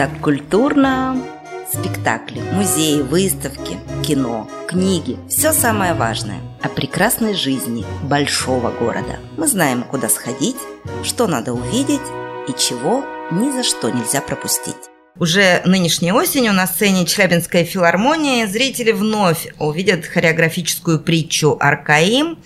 так культурно. Спектакли, музеи, выставки, кино, книги – все самое важное о прекрасной жизни большого города. Мы знаем, куда сходить, что надо увидеть и чего ни за что нельзя пропустить. Уже нынешней осенью на сцене Челябинской филармонии зрители вновь увидят хореографическую притчу «Аркаим»,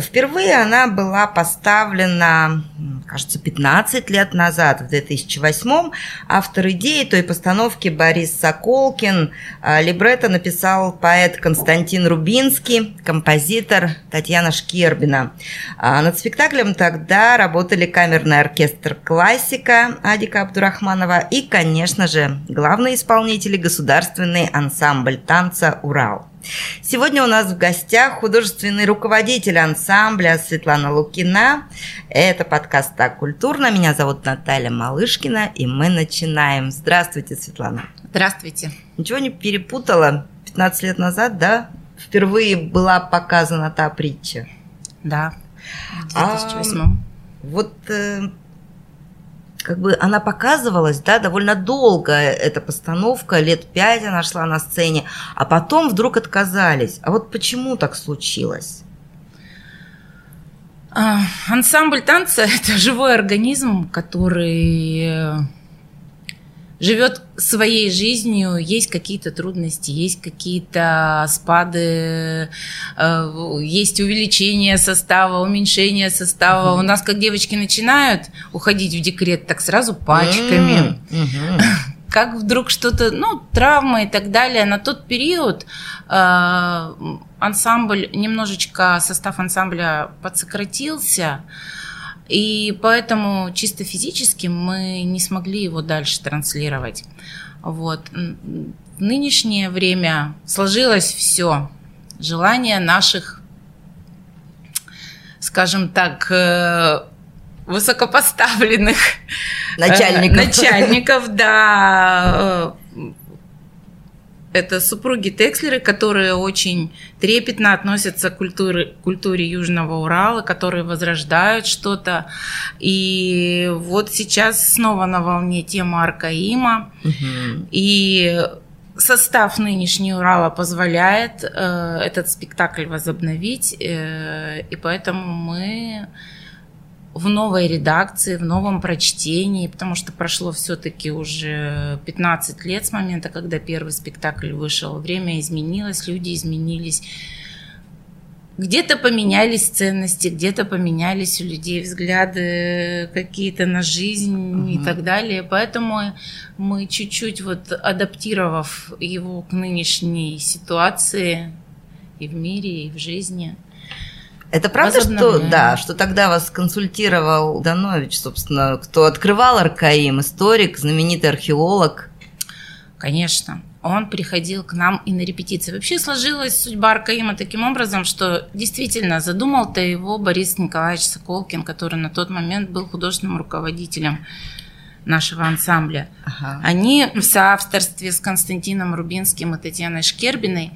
Впервые она была поставлена, кажется, 15 лет назад, в 2008 Автор идеи той постановки Борис Соколкин. А, либретто написал поэт Константин Рубинский, композитор Татьяна Шкербина. А, над спектаклем тогда работали камерный оркестр «Классика» Адика Абдурахманова и, конечно же, главные исполнители государственный ансамбль танца «Урал». Сегодня у нас в гостях художественный руководитель ансамбля Светлана Лукина. Это подкаст «Так культурно». Меня зовут Наталья Малышкина, и мы начинаем. Здравствуйте, Светлана. Здравствуйте. Ничего не перепутала? 15 лет назад, да? Впервые была показана та притча. Да, в 2008. А, вот э, как бы она показывалась, да, довольно долго эта постановка, лет пять она шла на сцене, а потом вдруг отказались. А вот почему так случилось? А, ансамбль танца – это живой организм, который живет своей жизнью, есть какие-то трудности, есть какие-то спады, э, есть увеличение состава, уменьшение состава. У нас, как девочки начинают уходить в декрет, так сразу пачками. Как вдруг что-то, ну, травмы и так далее. На тот период э, ансамбль, немножечко состав ансамбля подсократился. И поэтому чисто физически мы не смогли его дальше транслировать. Вот. В нынешнее время сложилось все. Желание наших, скажем так, э, высокопоставленных начальников, начальников да, это супруги Текслеры, которые очень трепетно относятся к культуре, культуре Южного Урала, которые возрождают что-то. И вот сейчас снова на волне тема Аркаима. Угу. И состав нынешний Урала позволяет э, этот спектакль возобновить. Э, и поэтому мы в новой редакции, в новом прочтении, потому что прошло все-таки уже 15 лет с момента, когда первый спектакль вышел. Время изменилось, люди изменились. Где-то поменялись ценности, где-то поменялись у людей взгляды какие-то на жизнь угу. и так далее. Поэтому мы чуть-чуть вот адаптировав его к нынешней ситуации и в мире, и в жизни, это правда, что, да, что тогда вас консультировал Данович, собственно, кто открывал Аркаим, историк, знаменитый археолог? Конечно. Он приходил к нам и на репетиции. Вообще сложилась судьба Аркаима таким образом, что действительно задумал-то его Борис Николаевич Соколкин, который на тот момент был художественным руководителем нашего ансамбля. Ага. Они в соавторстве с Константином Рубинским и Татьяной Шкербиной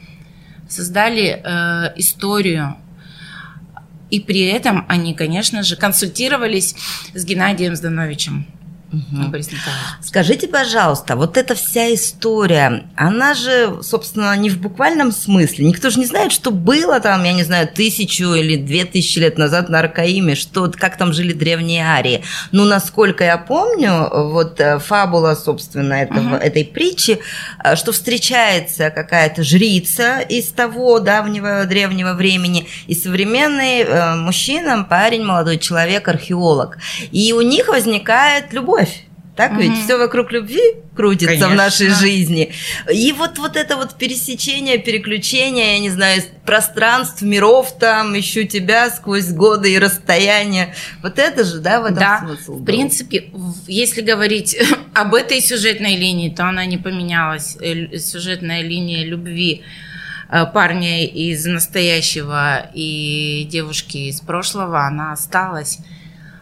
создали э, историю и при этом они, конечно же, консультировались с Геннадием Здановичем. Угу. Скажите, пожалуйста, вот эта вся история, она же, собственно, не в буквальном смысле. Никто же не знает, что было там, я не знаю, тысячу или две тысячи лет назад на Аркаиме, что, как там жили древние арии. Ну, насколько я помню, вот э, фабула, собственно, этого, угу. этой притчи, э, что встречается какая-то жрица из того давнего древнего времени и современный э, мужчина, парень, молодой человек, археолог. И у них возникает любовь любовь. Так угу. ведь все вокруг любви крутится Конечно. в нашей жизни. И вот, вот это вот пересечение, переключение, я не знаю, пространств, миров там, ищу тебя сквозь годы и расстояния. Вот это же, да, в этом да, смысл был. в принципе, если говорить об этой сюжетной линии, то она не поменялась. Э, сюжетная линия любви э, парня из настоящего и девушки из прошлого, она осталась.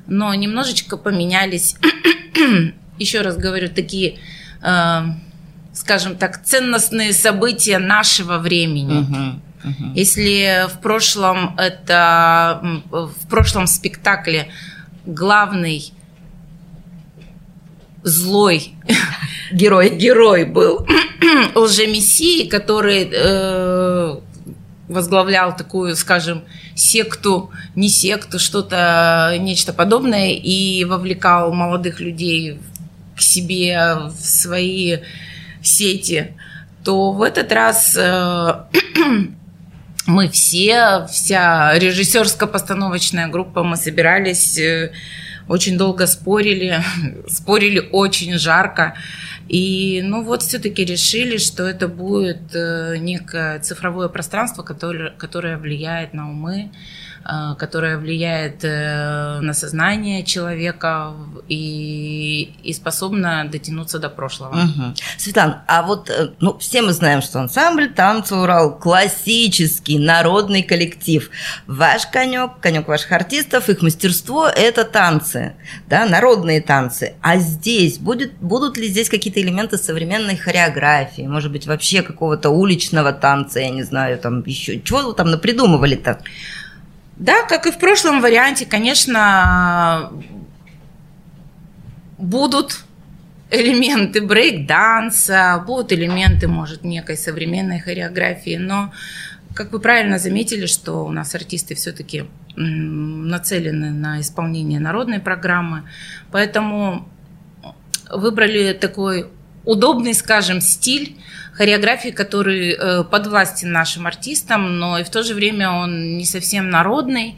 Но немножечко поменялись еще раз говорю, такие, э, скажем так, ценностные события нашего времени. Угу. Угу. Если в прошлом это в прошлом спектакле главный злой Герой. Герой был лжемессии, который э, возглавлял такую, скажем, секту, не секту, что-то, нечто подобное, и вовлекал молодых людей к себе в свои сети, то в этот раз э, мы все, вся режиссерско-постановочная группа, мы собирались, э, очень долго спорили, спорили очень жарко. И, ну вот, все-таки решили, что это будет э, некое цифровое пространство, которое, которое влияет на умы, которая влияет э, на сознание человека и, и способна дотянуться до прошлого. Угу. Светлана, а вот э, ну, все мы знаем, что ансамбль «Танцы Урал» – классический народный коллектив. Ваш конек, конек ваших артистов, их мастерство – это танцы, да, народные танцы. А здесь будет, будут ли здесь какие-то элементы современной хореографии, может быть, вообще какого-то уличного танца, я не знаю, там еще, чего вы там напридумывали-то? Да, как и в прошлом варианте, конечно, будут элементы брейк-данса, будут элементы, может, некой современной хореографии, но, как вы правильно заметили, что у нас артисты все-таки нацелены на исполнение народной программы, поэтому выбрали такой удобный, скажем, стиль хореографии, который э, подвластен нашим артистам, но и в то же время он не совсем народный.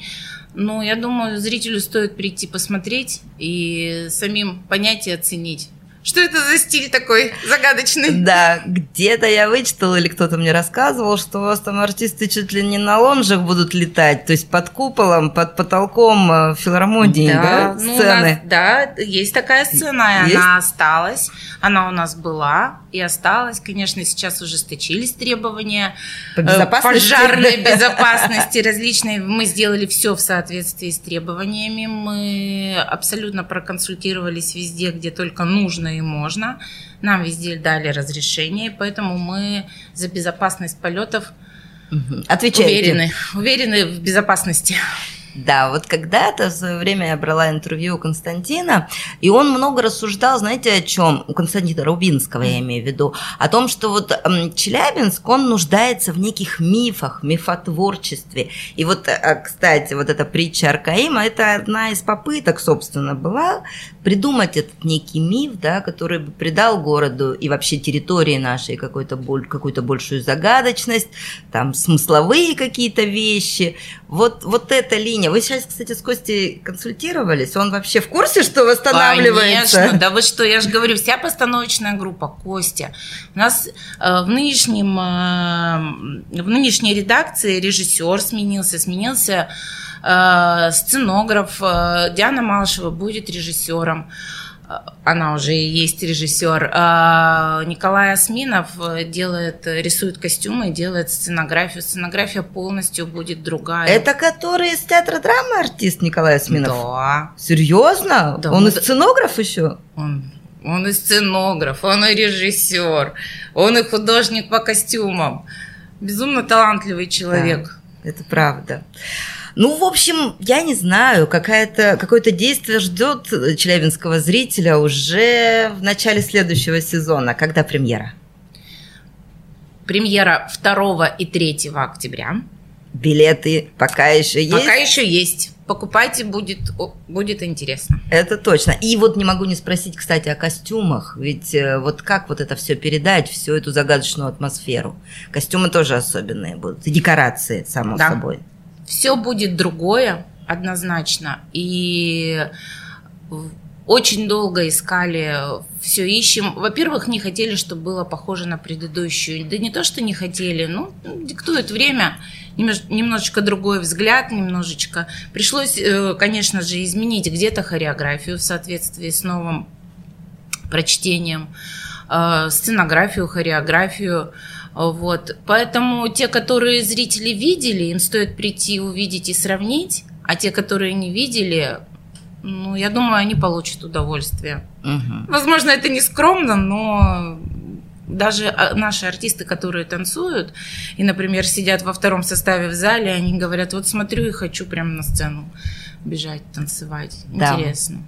Но я думаю, зрителю стоит прийти посмотреть и самим понять и оценить. Что это за стиль такой загадочный? Да, где-то я вычитала или кто-то мне рассказывал, что у вас там артисты чуть ли не на лонжах будут летать, то есть под куполом, под потолком э, филармонии, да, да ну, сцены? нас, да, есть такая сцена, и она осталась, она у нас была и осталась. Конечно, сейчас ужесточились требования По безопасности, пожарной безопасности различные. Мы сделали все в соответствии с требованиями. Мы абсолютно проконсультировались везде, где только нужно и можно. Нам везде дали разрешение, поэтому мы за безопасность полетов Отвечаете. уверены, уверены в безопасности. Да, вот когда-то в свое время я брала интервью у Константина, и он много рассуждал, знаете, о чем? У Константина Рубинского, я имею в виду, о том, что вот Челябинск, он нуждается в неких мифах, мифотворчестве. И вот, э, кстати, вот эта притча Аркаима, это одна из попыток, собственно, была придумать этот некий миф, да, который бы придал городу и вообще территории нашей какую-то боль, какую-то большую загадочность, там смысловые какие-то вещи. Вот, вот эта линия. Вы сейчас, кстати, с Костей консультировались? Он вообще в курсе, что восстанавливается? Конечно, да вы что, я же говорю, вся постановочная группа, Костя. У нас э, в, нынешнем, э, в нынешней редакции режиссер сменился, сменился Э, сценограф э, Диана Малышева будет режиссером. Она уже и есть режиссер. Николай Осминов делает, рисует костюмы, делает сценографию. Сценография полностью будет другая. Это который из театра драмы артист Николай Осминов? Да. Серьезно? Да, он и сценограф еще? Он, он и сценограф, он и режиссер, он и художник по костюмам. Безумно талантливый человек. Да, это правда. Ну, в общем, я не знаю, какая-то, какое-то действие ждет челябинского зрителя уже в начале следующего сезона. Когда премьера? Премьера 2 и 3 октября. Билеты пока еще есть? Пока еще есть. Покупайте, будет, будет интересно. Это точно. И вот не могу не спросить, кстати, о костюмах. Ведь э, вот как вот это все передать, всю эту загадочную атмосферу? Костюмы тоже особенные будут. И декорации, само да. собой все будет другое однозначно. И очень долго искали, все ищем. Во-первых, не хотели, чтобы было похоже на предыдущую. Да не то, что не хотели, ну, диктует время, немножечко другой взгляд, немножечко. Пришлось, э, конечно же, изменить где-то хореографию в соответствии с новым прочтением, э, сценографию, хореографию. Вот. Поэтому те, которые зрители видели, им стоит прийти, увидеть и сравнить, а те, которые не видели, ну, я думаю, они получат удовольствие. Угу. Возможно, это не скромно, но даже а, наши артисты, которые танцуют, и, например, сидят во втором составе в зале, они говорят, вот смотрю и хочу прямо на сцену бежать, танцевать. Да. Интересно.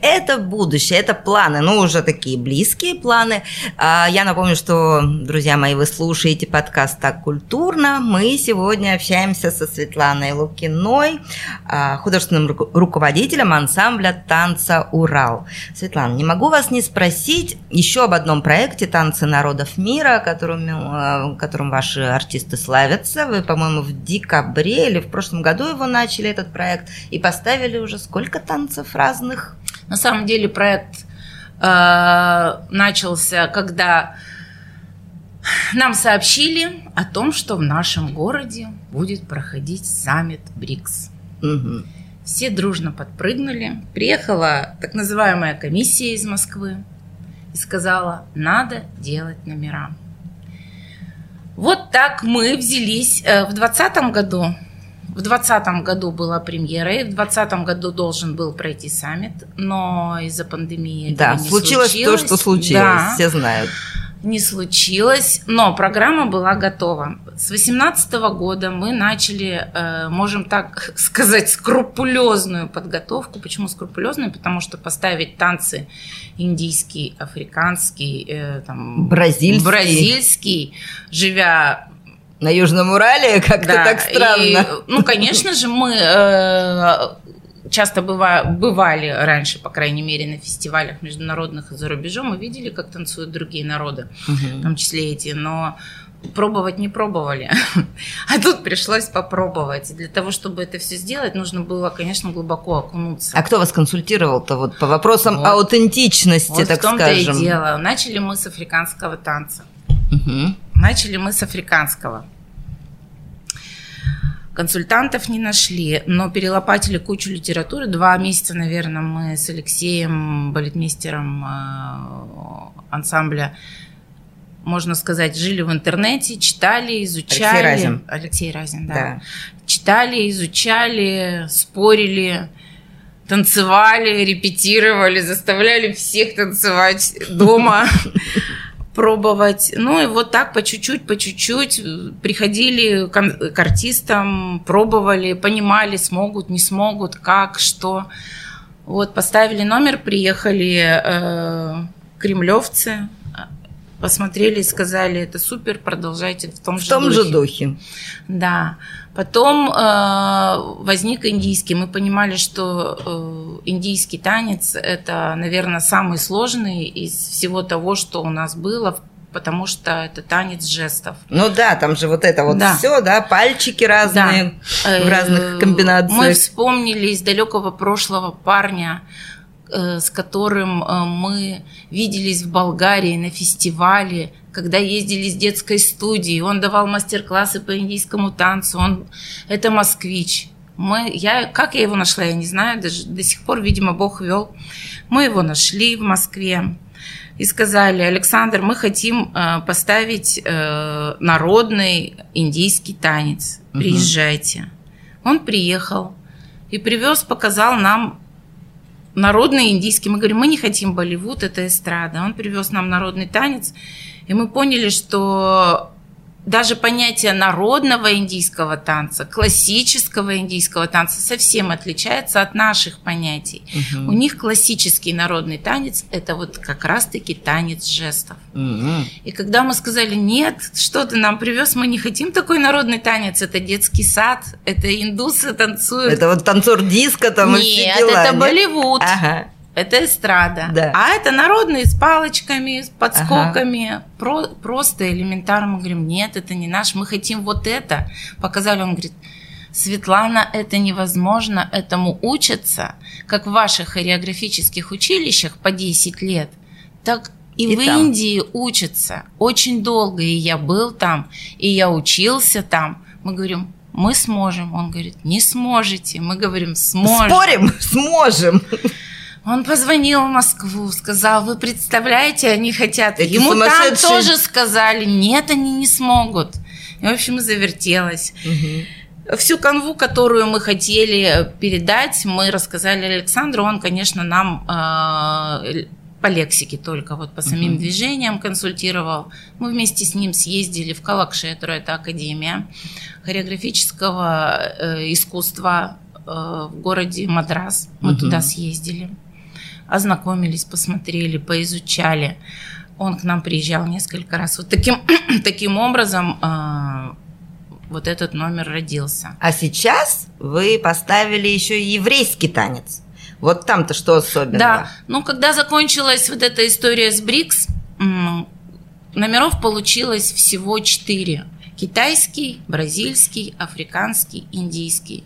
Это будущее, это планы, ну, уже такие близкие планы. А, я напомню, что, друзья мои, вы слушаете подкаст «Так культурно». Мы сегодня общаемся со Светланой Лукиной, а, художественным руководителем ансамбля «Танца Урал». Светлана, не могу вас не спросить еще об одном проекте «Танцы народов мира», которым, а, которым ваши артисты славятся. Вы, по-моему, в декабре или в прошлом году его начали, этот проект, и поставили поставили уже сколько танцев разных? На самом деле проект э, начался, когда нам сообщили о том, что в нашем городе будет проходить саммит БРИКС. Угу. Все дружно подпрыгнули. Приехала так называемая комиссия из Москвы и сказала, надо делать номера. Вот так мы взялись э, в 2020 году в 2020 году была премьера, и в 2020 году должен был пройти саммит, но из-за пандемии да, не случилось. случилось то, что случилось, да, все знают. Не случилось, но программа была готова. С 2018 года мы начали, э, можем так сказать, скрупулезную подготовку. Почему скрупулезную? Потому что поставить танцы индийский, африканский, э, там, бразильский. бразильский, живя на Южном Урале как-то да, так странно. И, ну, конечно же, мы э, часто быва, бывали раньше, по крайней мере, на фестивалях международных и за рубежом, мы видели, как танцуют другие народы, угу. в том числе эти, но пробовать не пробовали. А тут пришлось попробовать. И для того, чтобы это все сделать, нужно было, конечно, глубоко окунуться. А кто вас консультировал-то вот по вопросам вот. аутентичности, вот так в том-то скажем? и дело. Начали мы с африканского танца. Угу. Начали мы с африканского. Консультантов не нашли, но перелопатили кучу литературы. Два месяца, наверное, мы с Алексеем, балетмейстером э, ансамбля, можно сказать, жили в интернете, читали, изучали. Алексей Разин. Алексей Разин, да. да. Читали, изучали, спорили танцевали, репетировали, заставляли всех танцевать дома. пробовать. Ну и вот так по чуть-чуть, по чуть-чуть приходили к артистам, пробовали, понимали, смогут, не смогут, как, что. Вот поставили номер, приехали э, кремлевцы, посмотрели и сказали, это супер, продолжайте в том в же том духе. же духе. Да. Потом э, возник индийский. Мы понимали, что э, индийский танец это, наверное, самый сложный из всего того, что у нас было, потому что это танец жестов. Ну да, там же вот это вот да. все, да, пальчики разные да. в разных э, комбинациях. Мы вспомнили из далекого прошлого парня, э, с которым э, мы виделись в Болгарии на фестивале когда ездили с детской студии, он давал мастер-классы по индийскому танцу, он это москвич. Мы, я, как я его нашла, я не знаю, даже до сих пор, видимо, Бог вел. Мы его нашли в Москве и сказали, Александр, мы хотим э, поставить э, народный индийский танец, приезжайте. Угу. Он приехал и привез, показал нам народный индийский. Мы говорим, мы не хотим Болливуд, это эстрада. Он привез нам народный танец, и мы поняли, что даже понятие народного индийского танца, классического индийского танца совсем отличается от наших понятий. Угу. У них классический народный танец – это вот как раз-таки танец жестов. Угу. И когда мы сказали, нет, что ты нам привез, мы не хотим такой народный танец, это детский сад, это индусы танцуют. Это вот танцор диска там Нет, и все дела, это нет? Болливуд. Ага это эстрада. Да. А это народные с палочками, с подскоками. Ага. Про, просто элементарно мы говорим, нет, это не наш, мы хотим вот это. Показали, он говорит, Светлана, это невозможно, этому учатся, как в ваших хореографических училищах по 10 лет, так и, и в там. Индии учатся очень долго, и я был там, и я учился там. Мы говорим, мы сможем. Он говорит, не сможете. Мы говорим, сможем. Спорим, сможем. Он позвонил в Москву, сказал, вы представляете, они хотят. Эти Ему там тоже сказали, нет, они не смогут. И, в общем, завертелось. Угу. Всю канву, которую мы хотели передать, мы рассказали Александру. Он, конечно, нам э, по лексике только, вот по самим uh-huh. движениям консультировал. Мы вместе с ним съездили в Калакшетру, это академия хореографического э, искусства э, в городе Мадрас. Мы uh-huh. туда съездили, ознакомились, посмотрели, поизучали. Он к нам приезжал несколько раз. Вот таким, таким образом э, вот этот номер родился. А сейчас вы поставили еще и еврейский танец. Вот там-то что особенного? Да, ну когда закончилась вот эта история с БРИКС, номеров получилось всего четыре. Китайский, бразильский, африканский, индийский.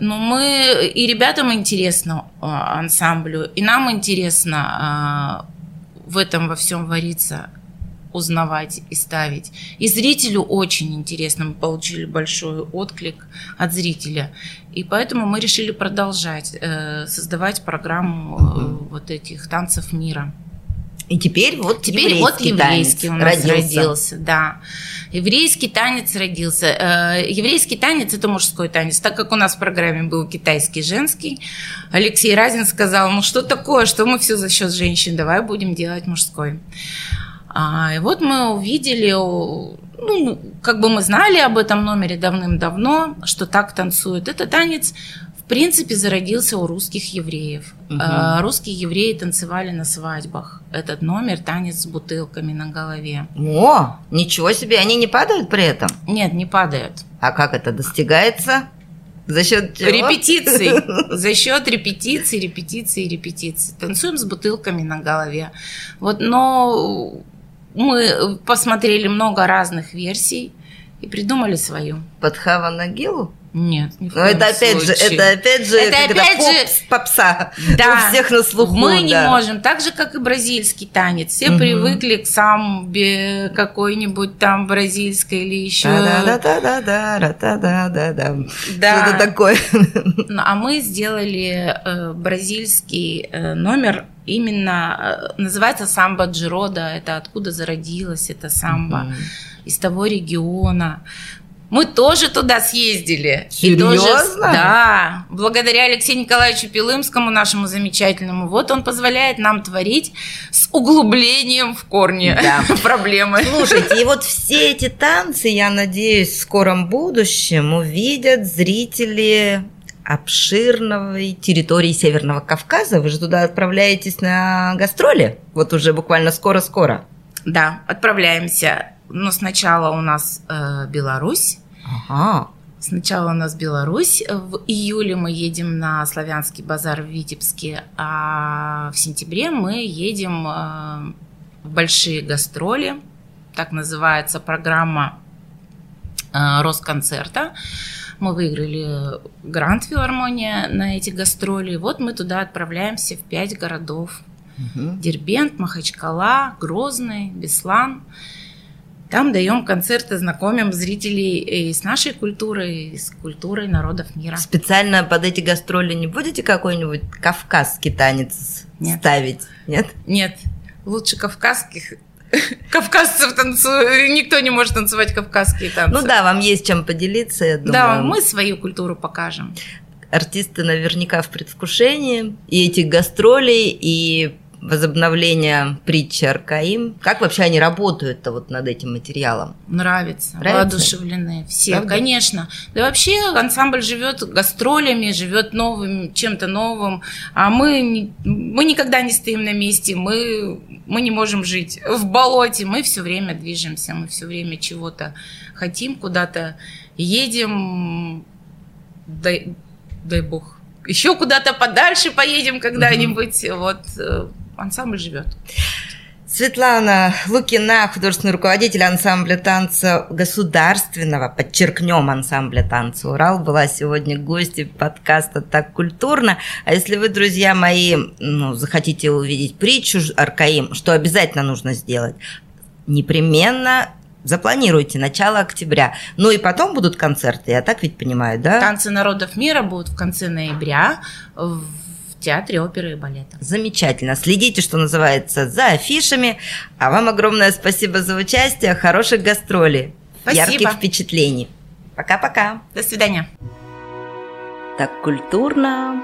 Но мы и ребятам интересно а, ансамблю, и нам интересно а, в этом во всем вариться узнавать и ставить. И зрителю очень интересно, мы получили большой отклик от зрителя. И поэтому мы решили продолжать э, создавать программу э, вот этих танцев мира. И теперь вот теперь еврейский вот еврейский танец у нас родился. родился, да. Еврейский танец родился. Э, еврейский танец это мужской танец, так как у нас в программе был китайский женский. Алексей Разин сказал, ну что такое, что мы все за счет женщин, давай будем делать мужской. А, и вот мы увидели, ну, как бы мы знали об этом номере давным-давно, что так танцуют. Это танец, принципе, зародился у русских евреев. Угу. Русские евреи танцевали на свадьбах. Этот номер танец с бутылками на голове. О, ничего себе, они не падают при этом? Нет, не падают. А как это достигается? За счет чего? Репетиций. За счет репетиций, репетиций, репетиций. Танцуем с бутылками на голове. Вот, но мы посмотрели много разных версий и придумали свою. Под Хава Нагилу? Нет, ни Но это опять случае. же, это опять же, это опять же попса. Да, у всех на слуху. Мы да. не можем, так же как и бразильский танец. Все угу. привыкли к самбе какой-нибудь там бразильской или еще. Да, да, да, да, да, да, да, да, да. Да. Что-то такое. Ну, а мы сделали э, бразильский э, номер именно э, называется самбо Джирода. Это откуда зародилась эта самбо. Угу. Из того региона. Мы тоже туда съездили. Серьезно? тоже, да. Благодаря Алексею Николаевичу Пилымскому, нашему замечательному. Вот он позволяет нам творить с углублением в корне да. проблемы. Слушайте, и вот все эти танцы, я надеюсь, в скором будущем увидят зрители обширной территории Северного Кавказа. Вы же туда отправляетесь на гастроли? Вот уже буквально скоро-скоро. Да, отправляемся но сначала у нас э, Беларусь. Ага. Сначала у нас Беларусь. В июле мы едем на Славянский базар в Витебске, а в сентябре мы едем э, в большие гастроли. Так называется программа э, Росконцерта. Мы выиграли грант филармония на эти гастроли. Вот мы туда отправляемся в пять городов. Угу. Дербент, Махачкала, Грозный, Беслан. Там даем концерты, знакомим зрителей и с нашей культурой, и с культурой народов мира. Специально под эти гастроли не будете какой-нибудь кавказский танец Нет. ставить? Нет? Нет. Лучше кавказских кавказцев танцуют. Никто не может танцевать кавказские танцы. Ну да, вам есть чем поделиться, я думаю. Да, мы свою культуру покажем. Артисты наверняка в предвкушении и этих гастролей, и возобновления притчи Аркаим. Как вообще они работают-то вот над этим материалом? Нравится, Нравится? воодушевлены все, Правда? конечно. Да вообще ансамбль живет гастролями, живет новым, чем-то новым, а мы, мы никогда не стоим на месте, мы, мы не можем жить в болоте, мы все время движемся, мы все время чего-то хотим, куда-то едем, дай, дай бог, еще куда-то подальше поедем когда-нибудь, угу. вот ансамбль живет. Светлана Лукина, художественный руководитель ансамбля танца государственного, подчеркнем, ансамбля танца «Урал», была сегодня гостью подкаста «Так культурно». А если вы, друзья мои, ну, захотите увидеть притчу Аркаим, что обязательно нужно сделать? Непременно запланируйте начало октября. Ну и потом будут концерты, я так ведь понимаю, да? Танцы народов мира будут в конце ноября в театре оперы и балета. Замечательно. Следите, что называется, за афишами. А вам огромное спасибо за участие. Хороших гастролей. Спасибо. Ярких впечатлений. Пока-пока. До свидания. Так культурно.